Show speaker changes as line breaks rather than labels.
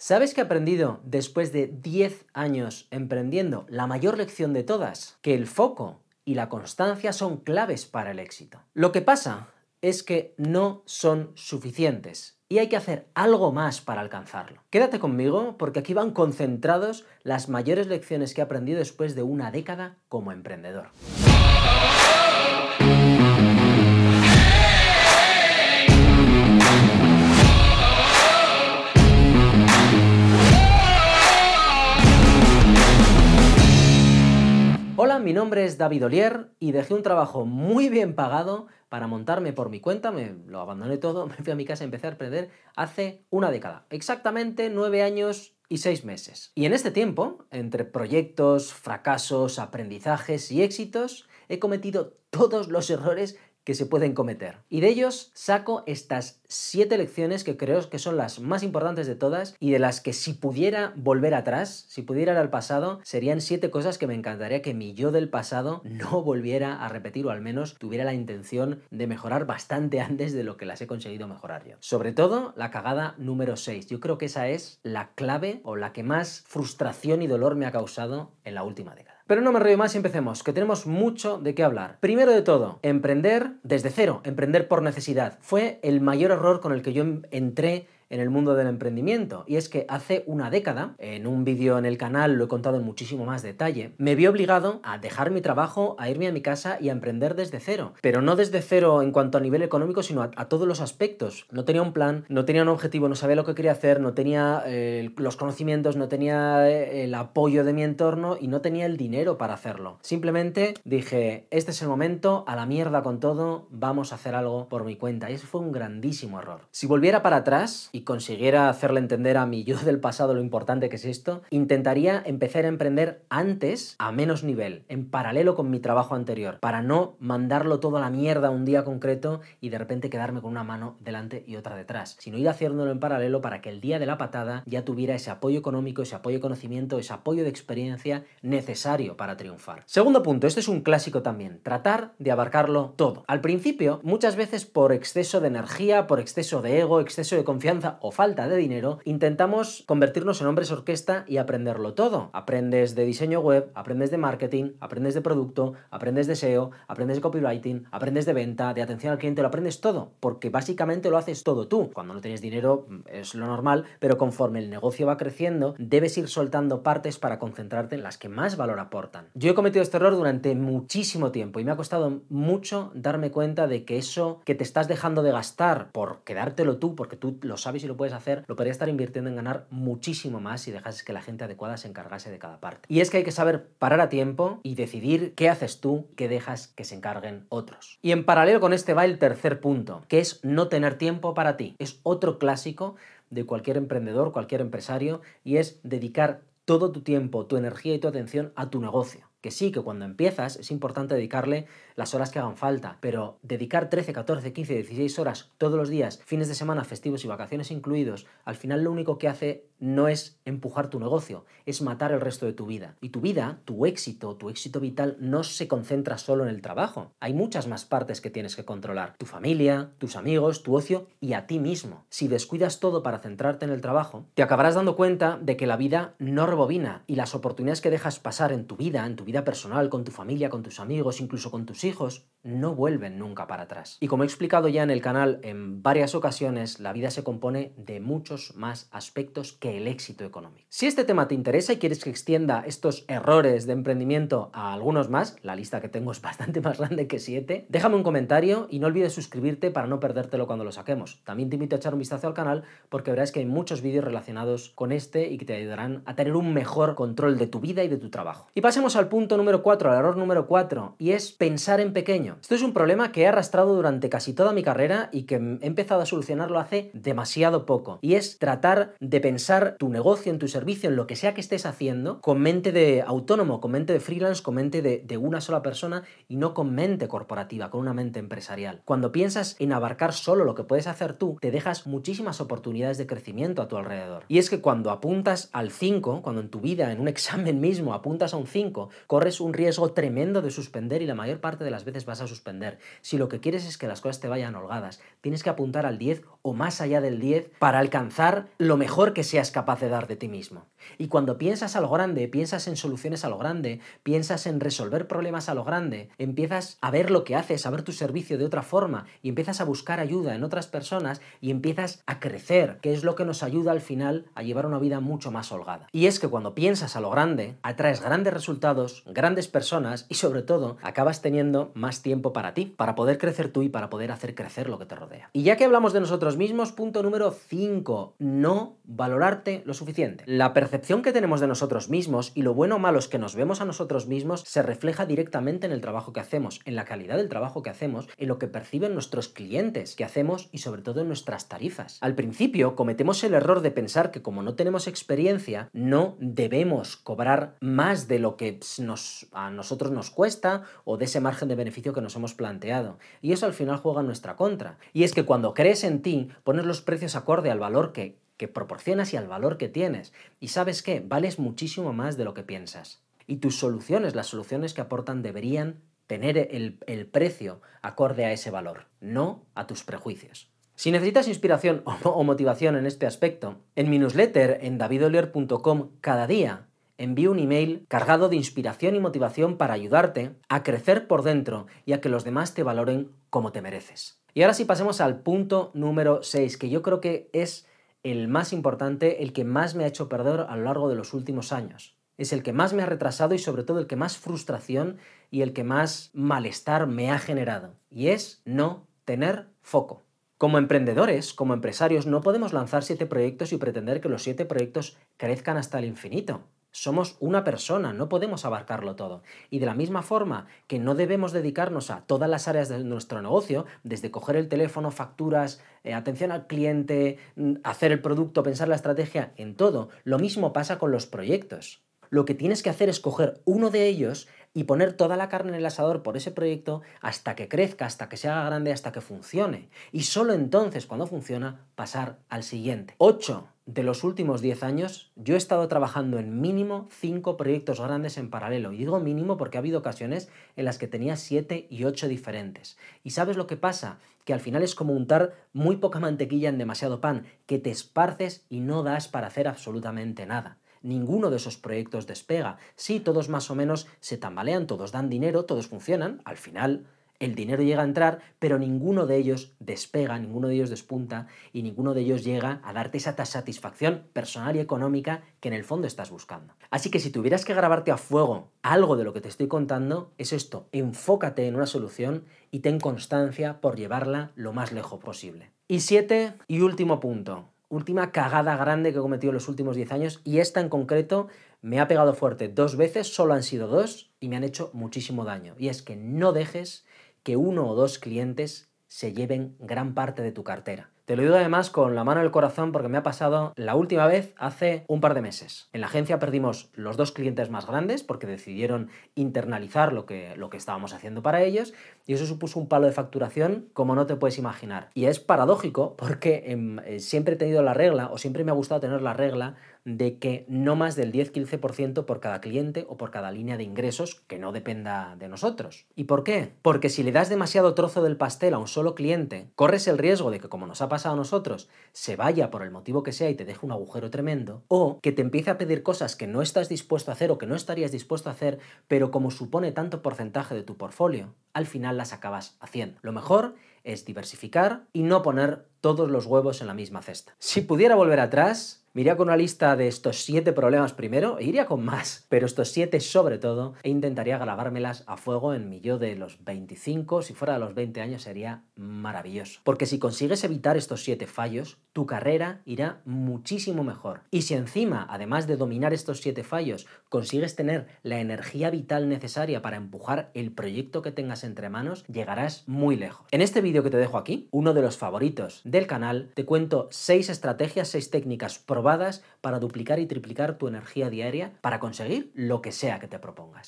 ¿Sabes qué he aprendido después de 10 años emprendiendo? La mayor lección de todas, que el foco y la constancia son claves para el éxito. Lo que pasa es que no son suficientes y hay que hacer algo más para alcanzarlo. Quédate conmigo porque aquí van concentrados las mayores lecciones que he aprendido después de una década como emprendedor. Hola, mi nombre es David Olier y dejé un trabajo muy bien pagado para montarme por mi cuenta, me lo abandoné todo, me fui a mi casa y empecé a emprender hace una década, exactamente nueve años y seis meses. Y en este tiempo, entre proyectos, fracasos, aprendizajes y éxitos, he cometido todos los errores que se pueden cometer. Y de ellos saco estas siete lecciones que creo que son las más importantes de todas y de las que si pudiera volver atrás, si pudiera ir al pasado, serían siete cosas que me encantaría que mi yo del pasado no volviera a repetir o al menos tuviera la intención de mejorar bastante antes de lo que las he conseguido mejorar yo. Sobre todo la cagada número 6. Yo creo que esa es la clave o la que más frustración y dolor me ha causado en la última década. Pero no me río más y empecemos, que tenemos mucho de qué hablar. Primero de todo, emprender desde cero, emprender por necesidad. Fue el mayor error con el que yo entré en el mundo del emprendimiento. Y es que hace una década, en un vídeo en el canal lo he contado en muchísimo más detalle, me vi obligado a dejar mi trabajo, a irme a mi casa y a emprender desde cero. Pero no desde cero en cuanto a nivel económico, sino a, todos los aspectos. No tenía un plan, no tenía un objetivo, no sabía lo que quería hacer, no tenía eh, los conocimientos, no tenía eh, el apoyo de mi entorno y no tenía el dinero para hacerlo. Simplemente dije, este es el momento, a la mierda con todo, vamos a hacer algo por mi cuenta. Y ese fue un grandísimo error. Si volviera para atrás y consiguiera hacerle entender a mi yo del pasado lo importante que es esto, intentaría empezar a emprender antes a menos nivel, en paralelo con mi trabajo anterior, para no mandarlo todo a la mierda un día concreto y de repente quedarme con una mano delante y otra detrás, sino ir haciéndolo en paralelo para que el día de la patada ya tuviera ese apoyo económico, ese apoyo de conocimiento, ese apoyo de experiencia necesario para triunfar. Segundo punto, este es un clásico también, tratar de abarcarlo todo. Al principio, muchas veces por exceso de energía, por exceso de ego, exceso de confianza, o falta de dinero, intentamos convertirnos en hombres orquesta y aprenderlo todo. Aprendes de diseño web, aprendes de marketing, aprendes de producto, aprendes de SEO, aprendes de copywriting, aprendes de venta, de atención al cliente, lo aprendes todo, porque básicamente lo haces todo tú. Cuando no tienes dinero mm, es lo normal, pero conforme el negocio va creciendo, debes ir soltando partes para concentrarte en las que más valor aportan. Yo he cometido este error durante muchísimo tiempo y me ha costado mucho darme cuenta de que eso que te estás dejando de gastar por quedártelo tú, porque tú lo sabes si lo puedes hacer, lo podrías estar invirtiendo en ganar muchísimo más si dejas que la gente adecuada se encargase de cada parte. Y es que hay que saber parar a tiempo y decidir qué haces tú, qué dejas que se encarguen otros. Y en paralelo con este va el tercer punto, que es no tener tiempo para ti. Es otro clásico de cualquier emprendedor, cualquier empresario, y es dedicar todo tu tiempo, tu energía y tu atención a tu negocio. Que sí, que cuando empiezas es importante dedicarle las horas que hagan falta, pero dedicar 13, 14, 15, 16 horas todos los días, fines de semana, festivos y vacaciones incluidos, al final lo único que hace no es empujar tu negocio, es matar el resto de tu vida. Y tu vida, tu éxito, tu éxito vital no se concentra solo en el trabajo. Hay muchas más partes que tienes que controlar. Tu familia, tus amigos, tu ocio y a ti mismo. Si descuidas todo para centrarte en el trabajo, te acabarás dando cuenta de que la vida no rebobina y las oportunidades que dejas pasar en tu vida, en tu vida personal, con tu familia, con tus amigos, incluso con tus hijos, no vuelven nunca para atrás. Y como he explicado ya en el canal en varias ocasiones, la vida se compone de muchos más aspectos que el éxito económico. Si este tema te interesa y quieres que extienda estos errores de emprendimiento a algunos más, la lista que tengo es bastante más grande que siete, déjame un comentario y no olvides suscribirte para no perdértelo cuando lo saquemos. También te invito a echar un vistazo al canal porque verás que hay muchos vídeos relacionados con este y que te ayudarán a tener un mejor control de tu vida y de tu trabajo. Y pasemos al punto punto número 4, al error número 4, y es pensar en pequeño. Esto es un problema que he arrastrado durante casi toda mi carrera y que he empezado a solucionarlo hace demasiado poco. Y es tratar de pensar tu negocio, en tu servicio, en lo que sea que estés haciendo, con mente de autónomo, con mente de freelance, con mente de, de una sola persona y no con mente corporativa, con una mente empresarial. Cuando piensas en abarcar solo lo que puedes hacer tú, te dejas muchísimas oportunidades de crecimiento a tu alrededor. Y es que cuando apuntas al 5, cuando en tu vida, en un examen mismo, apuntas a un 5, corres un riesgo tremendo de suspender y la mayor parte de las veces vas a suspender. Si lo que quieres es que las cosas te vayan holgadas, tienes que apuntar al 10 o más allá del 10 para alcanzar lo mejor que sea seas capaz de dar de ti mismo. Y cuando piensas a lo grande, piensas en soluciones a lo grande, piensas en resolver problemas a lo grande, empiezas a ver lo que haces, a ver tu servicio de otra forma y empiezas a buscar ayuda en otras personas y empiezas a crecer, que es lo que nos ayuda al final a llevar una vida mucho más holgada. Y es que cuando piensas a lo grande, atraes grandes resultados, grandes personas y sobre todo acabas teniendo más tiempo para ti, para poder crecer tú y para poder hacer crecer lo que te rodea. Y ya que hablamos de nosotros mismos, punto número 5, no valorarte lo suficiente. La percepción que tenemos de nosotros mismos y lo bueno o malo es que nos vemos a nosotros mismos se refleja directamente en el trabajo que hacemos, en la calidad del trabajo que hacemos, en lo que perciben nuestros clientes que hacemos y sobre todo en nuestras tarifas. Al principio cometemos el error de pensar que como no tenemos experiencia, no debemos cobrar más de lo que a nosotros nos cuesta o de ese margen de beneficio que nos hemos planteado. Y eso al final juega en nuestra contra. Y es que cuando crees en ti, pones los precios acorde al valor que, que proporcionas y al valor que tienes. Y sabes qué, vales muchísimo más de lo que piensas. Y tus soluciones, las soluciones que aportan, deberían tener el, el precio acorde a ese valor, no a tus prejuicios. Si necesitas inspiración o motivación en este aspecto, en mi newsletter en davidolier.com cada día envío un email cargado de inspiración y motivación para ayudarte a crecer por dentro y a que los demás te valoren como te mereces. Y ahora sí pasemos al punto número 6, que yo creo que es el más importante, el que más me ha hecho perder a lo largo de los últimos años. Es el que más me ha retrasado y sobre todo el que más frustración y el que más malestar me ha generado. Y es no tener foco. Como emprendedores, como empresarios, no podemos lanzar siete proyectos y pretender que los siete proyectos crezcan hasta el infinito. Somos una persona, no podemos abarcarlo todo. Y de la misma forma que no debemos dedicarnos a todas las áreas de nuestro negocio, desde coger el teléfono, facturas, eh, atención al cliente, mm, hacer el producto, pensar la estrategia, en todo, lo mismo pasa con los proyectos. Lo que tienes que hacer es coger uno de ellos y poner toda la carne en el asador por ese proyecto hasta que crezca, hasta que se haga grande, hasta que funcione. Y solo entonces, cuando funciona, pasar al siguiente. 8 de los últimos 10 años, yo he estado trabajando en mínimo 5 proyectos grandes en paralelo. Y digo mínimo porque ha habido ocasiones en las que tenía 7 y 8 diferentes. ¿Y sabes lo que pasa? Que al final es como untar muy poca mantequilla en demasiado pan, que te esparces y no das para hacer absolutamente nada ninguno de esos proyectos despega. Sí, todos más o menos se tambalean, todos dan dinero, todos funcionan, al final el dinero llega a entrar, pero ninguno de ellos despega, ninguno de ellos despunta y ninguno de ellos llega a darte esa satisfacción personal y económica que en el fondo estás buscando. Así que si tuvieras que grabarte a fuego algo de lo que te estoy contando, es esto, enfócate en una solución y ten constancia por llevarla lo más lejos posible. Y siete y último punto, última cagada grande que he cometido en los últimos 10 años y esta en concreto me ha pegado fuerte dos veces, solo han sido dos y me han hecho muchísimo daño. Y es que no dejes que uno o dos clientes se lleven gran parte de tu cartera. Te lo digo además con la mano en el corazón porque me ha pasado la última vez hace un par de meses. En la agencia perdimos los dos clientes más grandes porque decidieron internalizar lo que, lo que estábamos haciendo para ellos y eso supuso un palo de facturación como no te puedes imaginar. Y es paradójico porque em, eh, siempre he tenido la regla o siempre me ha gustado tener la regla de que no más del 10-15% por cada cliente o por cada línea de ingresos que no dependa de nosotros. ¿Y por qué? Porque si le das demasiado trozo del pastel a un solo cliente, corres el riesgo de que, como nos ha pasado a nosotros, se vaya por el motivo que sea y te deje un agujero tremendo, o que te empiece a pedir cosas que no estás dispuesto a hacer o que no estarías dispuesto a hacer, pero como supone tanto porcentaje de tu portfolio, al final las acabas haciendo. Lo mejor es diversificar y no poner todos los huevos en la misma cesta. Si pudiera volver atrás, me iría con una lista de estos siete problemas primero, e iría con más, pero estos siete sobre todo, e intentaría grabármelas a fuego en mi yo de los 25, si fuera de los 20 años sería maravilloso. Porque si consigues evitar estos siete fallos, tu carrera irá muchísimo mejor. Y si encima, además de dominar estos siete fallos, consigues tener la energía vital necesaria para empujar el proyecto que tengas entre manos, llegarás muy lejos. En este vídeo que te dejo aquí, uno de los favoritos del canal, te cuento seis estrategias, seis técnicas probadas para duplicar y triplicar tu energía diaria para conseguir lo que sea que te propongas.